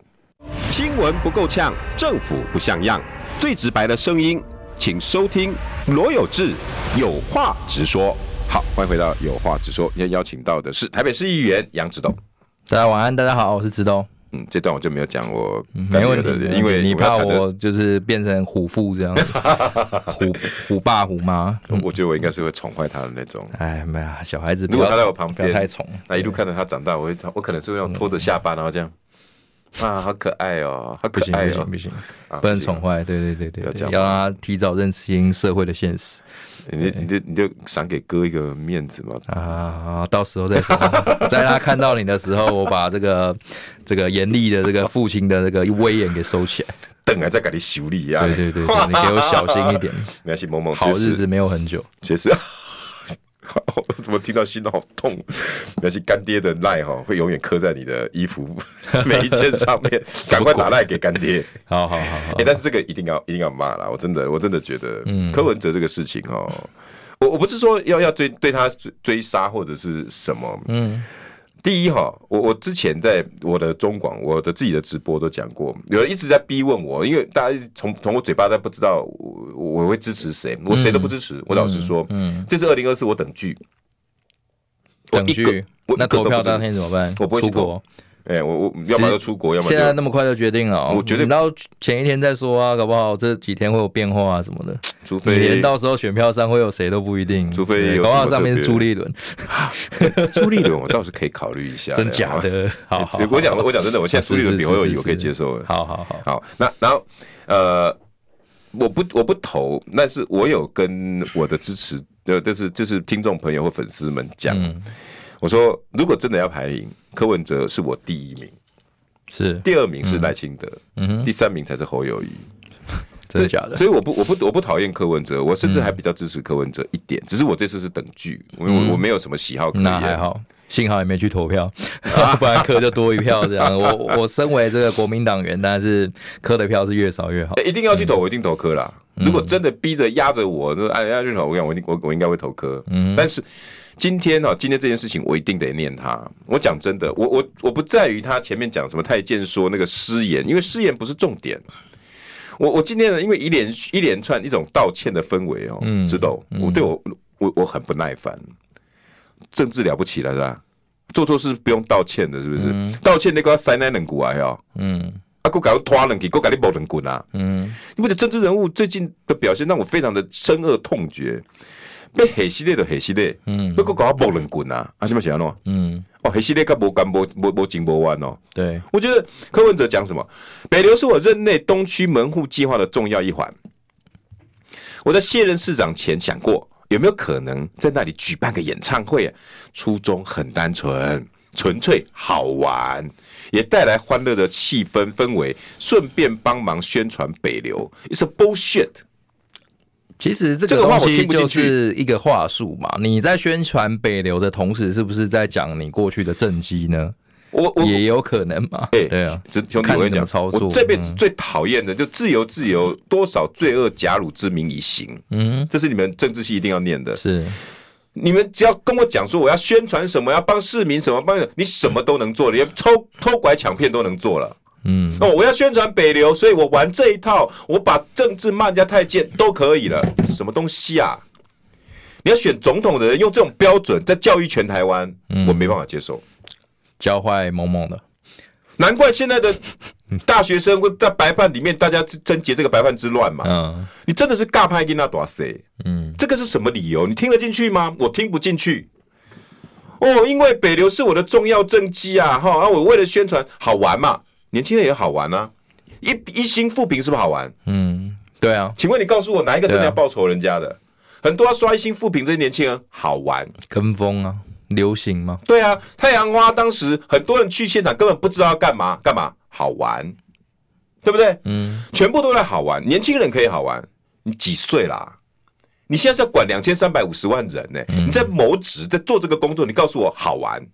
新闻不够呛，政府不像样，最直白的声音，请收听罗有志有话直说。好，欢迎回到有话直说。今天邀请到的是台北市议员杨志东。大家晚安，大家好，我是志东。嗯，这段我就没有讲我没问题，因为你怕我就是变成虎父这样子，虎虎爸虎妈，我觉得我应该是会宠坏他的那种。哎，没有，小孩子如果他在我旁边太宠，那一路看着他长大，我会我可能是会用拖着下巴，然后这样啊，好可爱哦，好可爱哦，不行不行，不能宠坏，对对对对，要让他提早认清社会的现实。你你就你就赏给哥一个面子嘛啊！到时候再说，在他看到你的时候，我把这个这个严厉的这个父亲的这个威严给收起来，等啊，再给你修理呀！对对对，你给我小心一点。没关系，萌萌，好日子没有很久，其实。我怎么听到心都好痛？那些干爹的赖哈，会永远刻在你的衣服 每一件上面，赶快打赖给干爹。好好好好，哎，但是这个一定要一定要骂啦！我真的我真的觉得，柯文哲这个事情哦，我我不是说要要追对他追追杀或者是什么，嗯。第一哈，我我之前在我的中广，我的自己的直播都讲过，有人一直在逼问我，因为大家从从我嘴巴都不知道我我会支持谁，我谁都不支持。我老实说，嗯，这次二零二四我等剧，等距，那投票当天怎么办？我不会出国。哎，我我要么就出国，要么现在那么快就决定了，我觉得等到前一天再说啊，搞不好这几天会有变化啊什么的。除非连到时候选票上会有谁都不一定，除非有搞不好上面是朱立伦，朱立伦我倒是可以考虑一下，真假的？好 好，我讲我讲真的，我现在朱立伦比侯友宜我可以接受。好好好，好，那然后呃，我不我不投，但是我有跟我的支持呃，就是就是听众朋友或粉丝们讲。我说，如果真的要排名，柯文哲是我第一名，是。第二名是赖清德，嗯哼，第三名才是侯友谊，真的假的？所以我不我不我不讨厌柯文哲，我甚至还比较支持柯文哲一点，只是我这次是等距，我我没有什么喜好可言。那还好，幸好也没去投票，不然柯就多一票这样。我我身为这个国民党员，但是柯的票是越少越好。一定要去投，我一定投柯啦。如果真的逼着压着我，就哎呀，去投，我讲我我我应该会投柯，嗯，但是。今天哦，今天这件事情我一定得念他。我讲真的，我我我不在于他前面讲什么太监说那个失言，因为失言不是重点。我我今天呢，因为一连一连串一种道歉的氛围哦，嗯，知道我对我我我很不耐烦。政治了不起了是吧？做错事不用道歉的，是不是？嗯、道歉那个要塞奶冷骨啊哟，嗯，啊，给我搞拖冷气，给我搞你爆冷滚啊，嗯，因为的政治人物最近的表现让我非常的深恶痛绝。被黑系列的黑系列，嗯，不过搞到无人滚啊，啊，什么想喏？嗯，哦，黑系列跟无干无无无紧无弯哦。对，我觉得柯文哲讲什么？北流是我任内东区门户计划的重要一环。我在卸任市长前想过，有没有可能在那里举办个演唱会啊？初衷很单纯，纯粹好玩，也带来欢乐的气氛氛围，顺便帮忙宣传北流。It's a bullshit。其实这个东西就是一个话术嘛。你在宣传北流的同时，是不是在讲你过去的政绩呢？我我也有可能嘛。哎，对啊，兄弟，我跟你讲，我这辈子最讨厌的就自由自由，多少罪恶假汝之名以行。嗯，这是你们政治系一定要念的。是，你们只要跟我讲说我要宣传什么，要帮市民什么帮，你什么都能做，连偷偷拐抢骗都能做了。嗯，哦，我要宣传北流，所以我玩这一套，我把政治骂人家太监都可以了。什么东西啊？你要选总统的人用这种标准在教育全台湾，嗯、我没办法接受。教坏萌萌的，难怪现在的 大学生会在白饭里面，大家争结这个白饭之乱嘛。嗯，你真的是尬拍给那多谁？嗯，这个是什么理由？你听得进去吗？我听不进去。哦，因为北流是我的重要政绩啊，哈啊，我为了宣传好玩嘛，年轻人也好玩啊。一一心扶贫是不是好玩？嗯，对啊。请问你告诉我哪一个真的要报仇人家的？很多要刷一星负评这些年轻人好玩，跟风啊。流行吗？对啊，太阳花当时很多人去现场根本不知道要干嘛，干嘛好玩，对不对？嗯，全部都在好玩。年轻人可以好玩，你几岁啦？你现在是要管两千三百五十万人呢、欸？嗯、你在谋职，在做这个工作，你告诉我好玩，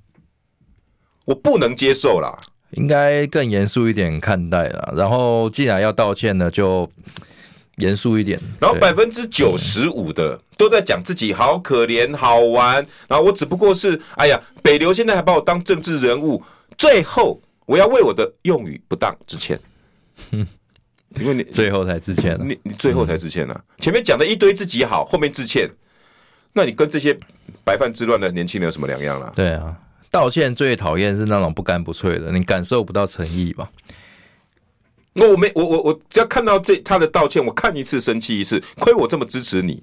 我不能接受啦。应该更严肃一点看待了。然后既然要道歉呢，就。严肃一点，然后百分之九十五的都在讲自己好可怜、好玩，然后我只不过是，哎呀，北流现在还把我当政治人物，最后我要为我的用语不当 致歉。嗯，因为你最后才致歉了，你你最后才致歉了，啊，前面讲的一堆自己好，后面致歉，那你跟这些白饭之乱的年轻人有什么两样了？对啊，道歉最讨厌是那种不干不脆的，你感受不到诚意吧？那我没我我我只要看到这他的道歉，我看一次生气一次，亏我这么支持你。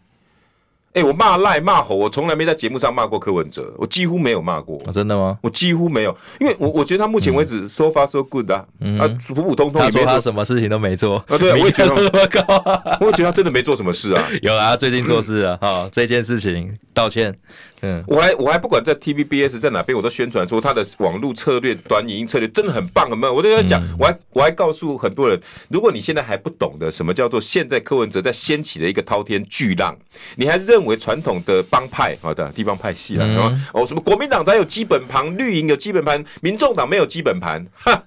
哎、欸，我骂赖骂吼，我从来没在节目上骂过柯文哲，我几乎没有骂过、哦。真的吗？我几乎没有，因为我我觉得他目前为止 so far so good 啊，嗯、啊普普通通。他说他什么事情都没做啊，对，我也觉得 那么高，我也觉得他真的没做什么事啊。有啊，最近做事啊，好、哦，这件事情道歉。嗯，我还我还不管在 TVBS 在哪边，我都宣传说他的网络策略、短影音策略真的很棒，很棒。我都在讲，嗯、我还我还告诉很多人，如果你现在还不懂得什么叫做现在柯文哲在掀起的一个滔天巨浪，你还认为传统的帮派好的地方派系了，嗯、哦什么国民党才有基本盘，绿营有基本盘，民众党没有基本盘，哈！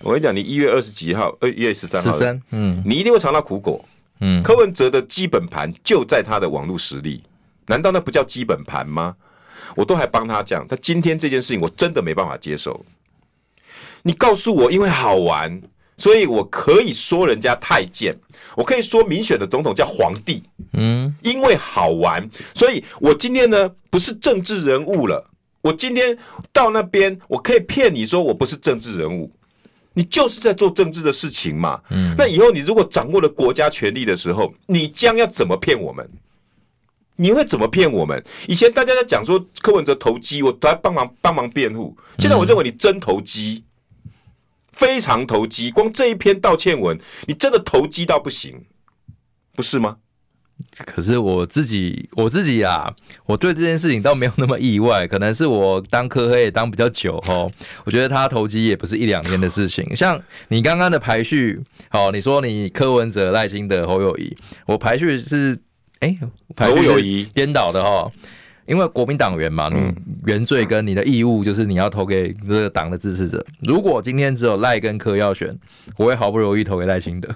我跟你讲，你一月二十几号，二一月十三号，十三，嗯，你一定会尝到苦果。嗯，柯文哲的基本盘就在他的网络实力。难道那不叫基本盘吗？我都还帮他讲，他今天这件事情我真的没办法接受。你告诉我，因为好玩，所以我可以说人家太监，我可以说民选的总统叫皇帝。嗯，因为好玩，所以我今天呢不是政治人物了。我今天到那边，我可以骗你说我不是政治人物，你就是在做政治的事情嘛。嗯，那以后你如果掌握了国家权力的时候，你将要怎么骗我们？你会怎么骗我们？以前大家在讲说柯文哲投机，我都来帮忙帮忙辩护。现在我认为你真投机，非常投机。光这一篇道歉文，你真的投机到不行，不是吗？可是我自己，我自己啊，我对这件事情倒没有那么意外。可能是我当科黑也当比较久哦，我觉得他投机也不是一两天的事情。像你刚刚的排序，好，你说你柯文哲、赖清德、侯友谊，我排序是。哎，侯友谊颠倒的哈，因为国民党员嘛，你原罪跟你的义务就是你要投给这个党的支持者。如果今天只有赖跟柯要选，我会好不容易投给赖清德。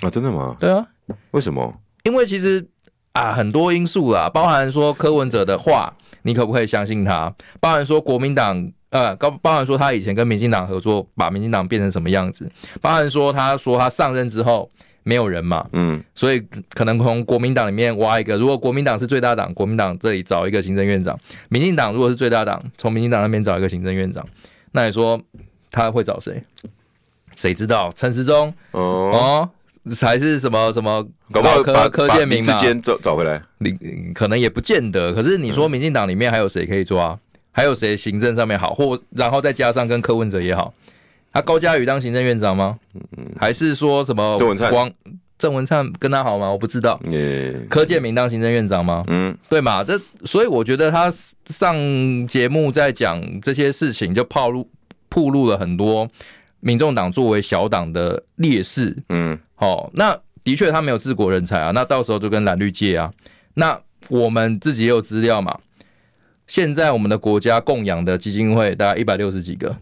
啊，真的吗？对啊，为什么？因为其实啊，很多因素啦，包含说柯文哲的话，你可不可以相信他？包含说国民党呃，包包含说他以前跟民进党合作，把民进党变成什么样子？包含说他说他上任之后。没有人嘛，嗯，所以可能从国民党里面挖一个。如果国民党是最大党，国民党这里找一个行政院长；民进党如果是最大党，从民进党那边找一个行政院长。那你说他会找谁？谁知道？陈时中哦，哦，还是什么什么？搞不好把柯建铭之间找找回来，你可能也不见得。可是你说民进党里面还有谁可以抓？还有谁行政上面好？或然后再加上跟柯文哲也好。他高嘉宇当行政院长吗？还是说什么？郑文灿，郑文灿跟他好吗？我不知道。柯建明当行政院长吗？嗯，对嘛？这所以我觉得他上节目在讲这些事情，就暴露暴露了很多民众党作为小党的劣势。嗯，好，那的确他没有治国人才啊。那到时候就跟蓝绿借啊。那我们自己也有资料嘛。现在我们的国家供养的基金会大概一百六十几个。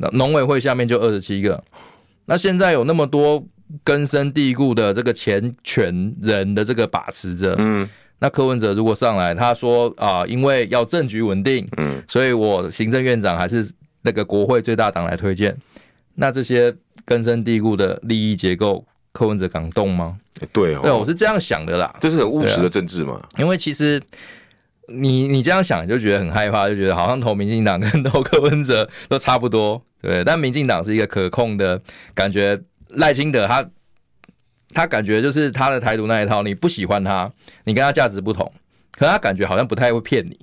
那农委会下面就二十七个，那现在有那么多根深蒂固的这个钱权人的这个把持着，嗯，那柯文哲如果上来，他说啊，因为要政局稳定，嗯，所以我行政院长还是那个国会最大党来推荐，那这些根深蒂固的利益结构，柯文哲敢动吗？对哦，对，我是这样想的啦，这是很务实的政治嘛，因为其实。你你这样想就觉得很害怕，就觉得好像投民进党跟投柯文哲都差不多。对，但民进党是一个可控的感觉。赖清德他他感觉就是他的台独那一套，你不喜欢他，你跟他价值不同，可他感觉好像不太会骗你。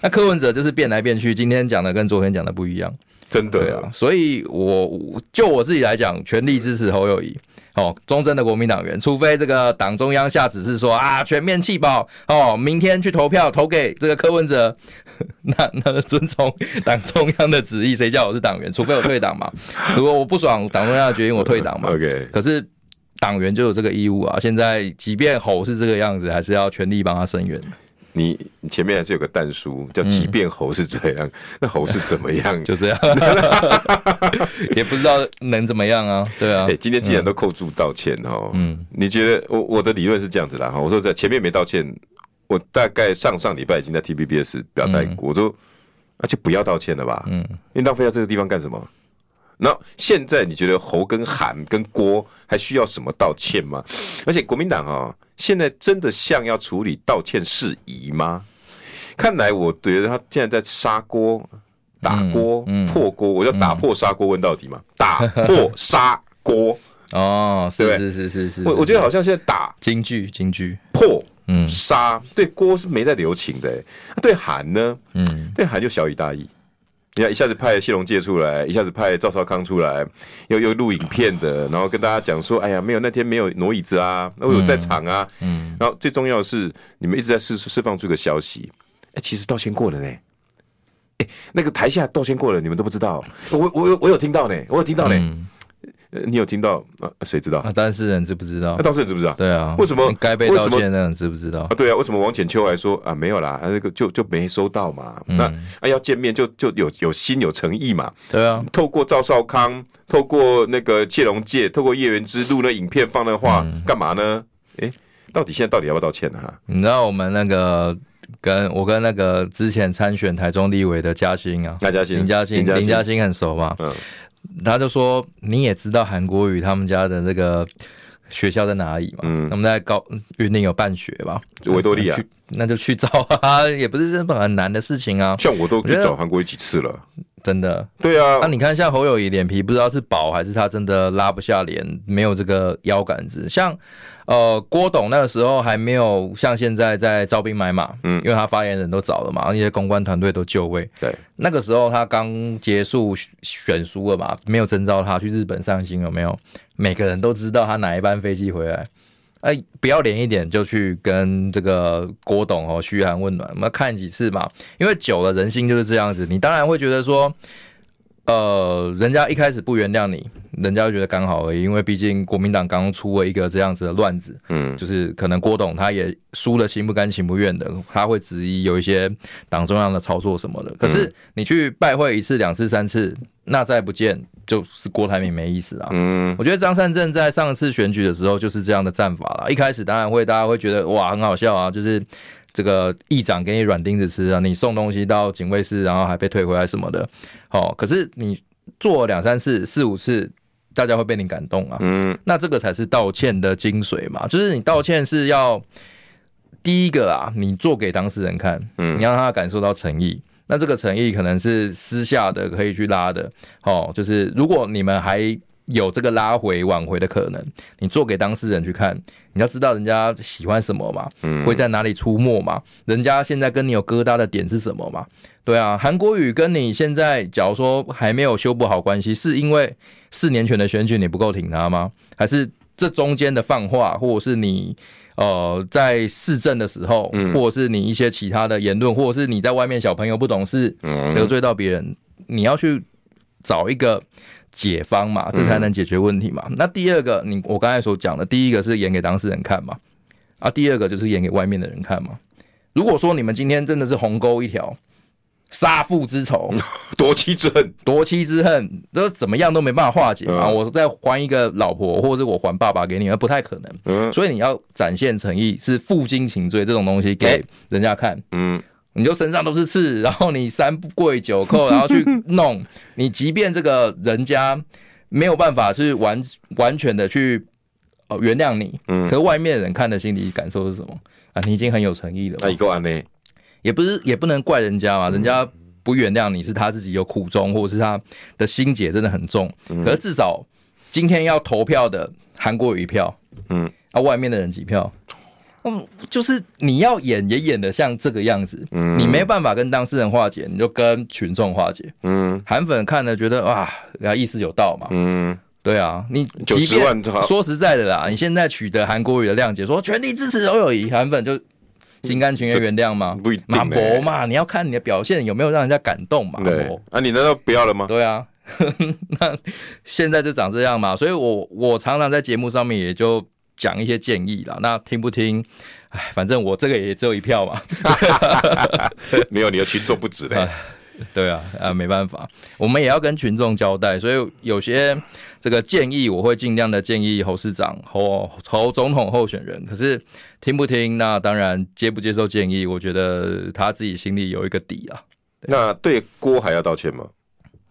那柯文哲就是变来变去，今天讲的跟昨天讲的不一样，真的啊。所以我就我自己来讲，全力支持侯友谊。哦，忠贞的国民党员，除非这个党中央下指示说啊，全面弃保哦，明天去投票投给这个柯文哲，那那遵从党中央的旨意，谁叫我是党员？除非我退党嘛。如果我不爽党中央的决定，我退党嘛。OK。可是党员就有这个义务啊。现在即便猴是这个样子，还是要全力帮他声援。你前面还是有个蛋书，叫即便猴是这样，嗯、那猴是怎么样？就这样，也不知道能怎么样啊？对啊。欸、今天既然都扣住道歉哦，嗯，你觉得我我的理论是这样子啦哈，我说在前面没道歉，我大概上上礼拜已经在 T B B S 表态过，我说那就不要道歉了吧，嗯，你浪费在这个地方干什么？那现在你觉得侯跟韩跟郭还需要什么道歉吗？而且国民党啊，现在真的像要处理道歉事宜吗？看来我觉得他现在在砂锅打锅破锅，我要打破砂锅问到底嘛？打破砂锅。哦，是是是是是，我我觉得好像现在打京剧京剧。破嗯砂对郭是没在留情的，对韩呢嗯对韩就小以大义。你看，一下子派谢龙介出来，一下子派赵少康出来，又又录影片的，然后跟大家讲说：“哎呀，没有那天没有挪椅子啊，我有在场啊。”嗯，然后最重要的是，你们一直在释释放出一个消息，哎，其实道歉过了呢。哎，那个台下道歉过了，你们都不知道，我我有我有听到呢，我有听到呢。嗯你有听到啊？谁知道？啊，当事人知不知道？那当事人知不知道？对啊，为什么该被道歉的人知不知道？啊，对啊，为什么王浅秋还说啊没有啦？啊，那个就就没收到嘛。那啊要见面就就有有心有诚意嘛。对啊，透过赵少康，透过那个谢龙介，透过叶元之录那影片放那话干嘛呢？哎，到底现在到底要不要道歉呢？哈，你知道我们那个跟我跟那个之前参选台中立委的嘉兴啊，嘉兴，林嘉欣，林嘉欣很熟嘛。嗯。他就说：“你也知道韩国语他们家的这个学校在哪里嘛？嗯，他们在高云林有办学吧？维多利亚，那就去找啊，也不是这么很难的事情啊。像我都去找韩国语几次了，真的。对啊，那你看像侯友谊脸皮不知道是薄还是他真的拉不下脸，没有这个腰杆子，像。”呃，郭董那个时候还没有像现在在招兵买马，嗯，因为他发言人都找了嘛，那些公关团队都就位。对，那个时候他刚结束选书了嘛，没有征召他去日本上新，有没有？每个人都知道他哪一班飞机回来，哎、不要脸一点就去跟这个郭董哦嘘寒问暖，我们看几次嘛，因为久了人心就是这样子，你当然会觉得说。呃，人家一开始不原谅你，人家就觉得刚好而已，因为毕竟国民党刚出了一个这样子的乱子，嗯，就是可能郭董他也输了，心不甘情不愿的，他会质疑有一些党中央的操作什么的。可是你去拜会一次、两次、三次，那再不见就是郭台铭没意思啊。嗯，我觉得张善政在上次选举的时候就是这样的战法了。一开始当然会大家会觉得哇很好笑啊，就是这个议长给你软钉子吃啊，你送东西到警卫室，然后还被退回来什么的。哦，可是你做两三次、四五次，大家会被你感动啊。嗯，那这个才是道歉的精髓嘛，就是你道歉是要第一个啊，你做给当事人看，嗯，你让他感受到诚意。那这个诚意可能是私下的，可以去拉的。哦，就是如果你们还有这个拉回挽回的可能，你做给当事人去看，你要知道人家喜欢什么嘛，嗯，会在哪里出没嘛，人家现在跟你有疙瘩的点是什么嘛。对啊，韩国瑜跟你现在假如说还没有修补好关系，是因为四年前的选举你不够挺他吗？还是这中间的放话，或者是你呃在市政的时候，或者是你一些其他的言论，或者是你在外面小朋友不懂事得罪到别人，你要去找一个解方嘛，这才能解决问题嘛。那第二个，你我刚才所讲的，第一个是演给当事人看嘛，啊，第二个就是演给外面的人看嘛。如果说你们今天真的是鸿沟一条。杀父之仇，夺妻之恨，夺妻之恨，这怎么样都没办法化解嘛。嗯、我再还一个老婆，或者是我还爸爸给你们，不太可能。嗯，所以你要展现诚意，是负荆请罪这种东西给人家看。嗯，你就身上都是刺，然后你三不跪九叩，然后去弄你，即便这个人家没有办法去完完全的去哦原谅你，嗯，可是外面的人看的心理感受是什么啊？你已经很有诚意了，那一个案呢？也不是，也不能怪人家嘛，人家不原谅你是他自己有苦衷，或者是他的心结真的很重。可是至少今天要投票的韩国瑜一票，嗯，啊，外面的人几票？嗯，就是你要演也演的像这个样子，嗯，你没办法跟当事人化解，你就跟群众化解，嗯，韩粉看了觉得哇，意思有道嘛，嗯，对啊，你九十万说实在的啦，你现在取得韩国语的谅解，说全力支持侯友谊，韩粉就心甘情愿原谅吗？不一定，马博嘛，你要看你的表现有没有让人家感动嘛，对，啊，你难道不要了吗？对啊，那现在就长这样嘛，所以我我常常在节目上面也就。讲一些建议啦，那听不听？哎，反正我这个也只有一票嘛。没有，你的群众不止嘞。对啊，啊，没办法，我们也要跟群众交代，所以有些这个建议，我会尽量的建议侯市长、侯侯总统候选人。可是听不听？那当然接不接受建议，我觉得他自己心里有一个底啊。那对郭还要道歉吗？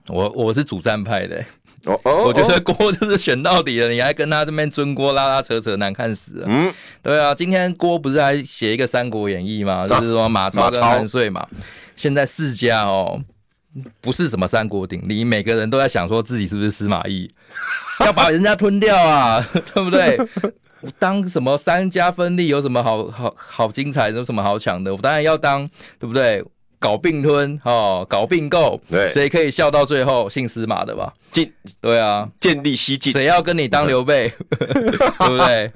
我我是主战派的、欸。哦哦，我觉得郭就是选到底了，你还跟他这边尊锅拉拉扯扯，难看死了。嗯，对啊，今天郭不是还写一个《三国演义》吗？就是说马超跟韩遂嘛。现在世家哦，不是什么三国鼎立，每个人都在想说自己是不是司马懿，要把人家吞掉啊，对不对？当什么三家分立有什么好好好精彩，有什么好抢的？我当然要当，对不对？搞并吞哦，搞并购，对，谁可以笑到最后？姓司马的吧？晋，对啊，建立西晋，谁要跟你当刘备？对不对？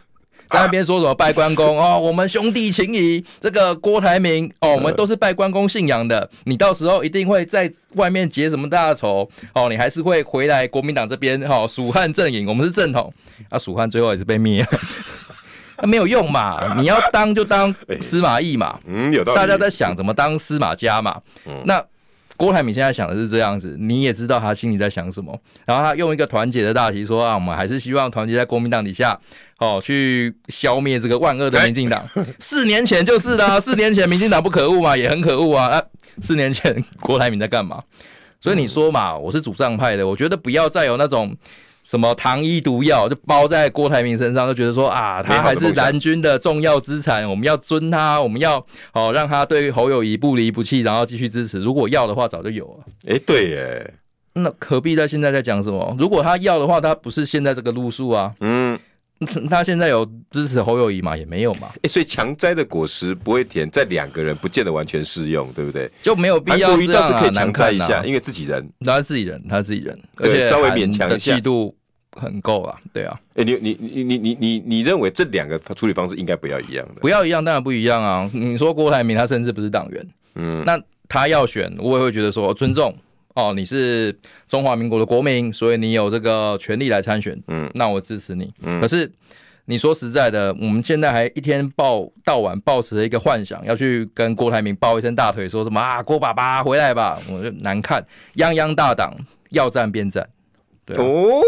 在那边说什么拜关公哦，我们兄弟情谊，这个郭台铭哦，我们都是拜关公信仰的，你到时候一定会在外面结什么大仇哦，你还是会回来国民党这边哈，蜀汉阵营，我们是正统啊，蜀汉最后也是被灭。那没有用嘛？你要当就当 司马懿嘛。嗯，有道理。大家在想怎么当司马家嘛。嗯。那郭台铭现在想的是这样子，你也知道他心里在想什么。然后他用一个团结的大旗说啊，我们还是希望团结在国民党底下，哦，去消灭这个万恶的民进党。四年前就是的，四年前民进党不可恶嘛，也很可恶啊。啊，四年前郭台铭在干嘛？所以你说嘛，我是主战派的，我觉得不要再有那种。什么糖衣毒药就包在郭台铭身上，就觉得说啊，他还是蓝军的重要资产，我们要尊他，我们要哦让他对侯友谊不离不弃，然后继续支持。如果要的话，早就有了。哎、欸，对耶，那何必在现在在讲什么？如果他要的话，他不是现在这个路数啊。嗯，他现在有支持侯友谊吗？也没有嘛。哎、欸，所以强摘的果实不会甜，在两个人不见得完全适用，对不对？就没有必要这样、啊。韩国瑜倒是可以强摘一下，因为自己人，他是自己人，他是自己人，而且稍微勉强一下。很够啊，对啊。哎、欸，你你你你你你你认为这两个处理方式应该不要一样的？不要一样，当然不一样啊。你说郭台铭他甚至不是党员，嗯，那他要选，我也会觉得说尊重哦，你是中华民国的国民，所以你有这个权利来参选，嗯，那我支持你。嗯，可是你说实在的，我们现在还一天抱到晚抱持了一个幻想，要去跟郭台铭抱一声大腿，说什么啊，郭爸爸回来吧，我就难看，泱泱大党要战便战，对、啊、哦。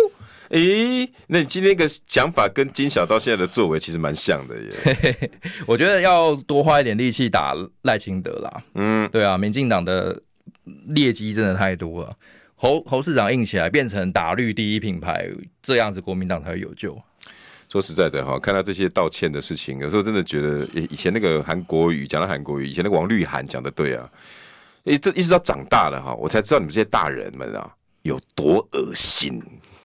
诶、欸，那你今天一个想法跟金小刀现在的作为其实蛮像的耶。我觉得要多花一点力气打赖清德啦。嗯，对啊，民进党的劣迹真的太多了。侯侯市长硬起来变成打绿第一品牌，这样子国民党才会有救。说实在的哈，看到这些道歉的事情，有时候真的觉得，以前那个韩国语讲到韩国语，以前那个王绿涵讲的对啊。诶，这一直到长大了哈，我才知道你们这些大人们啊有多恶心。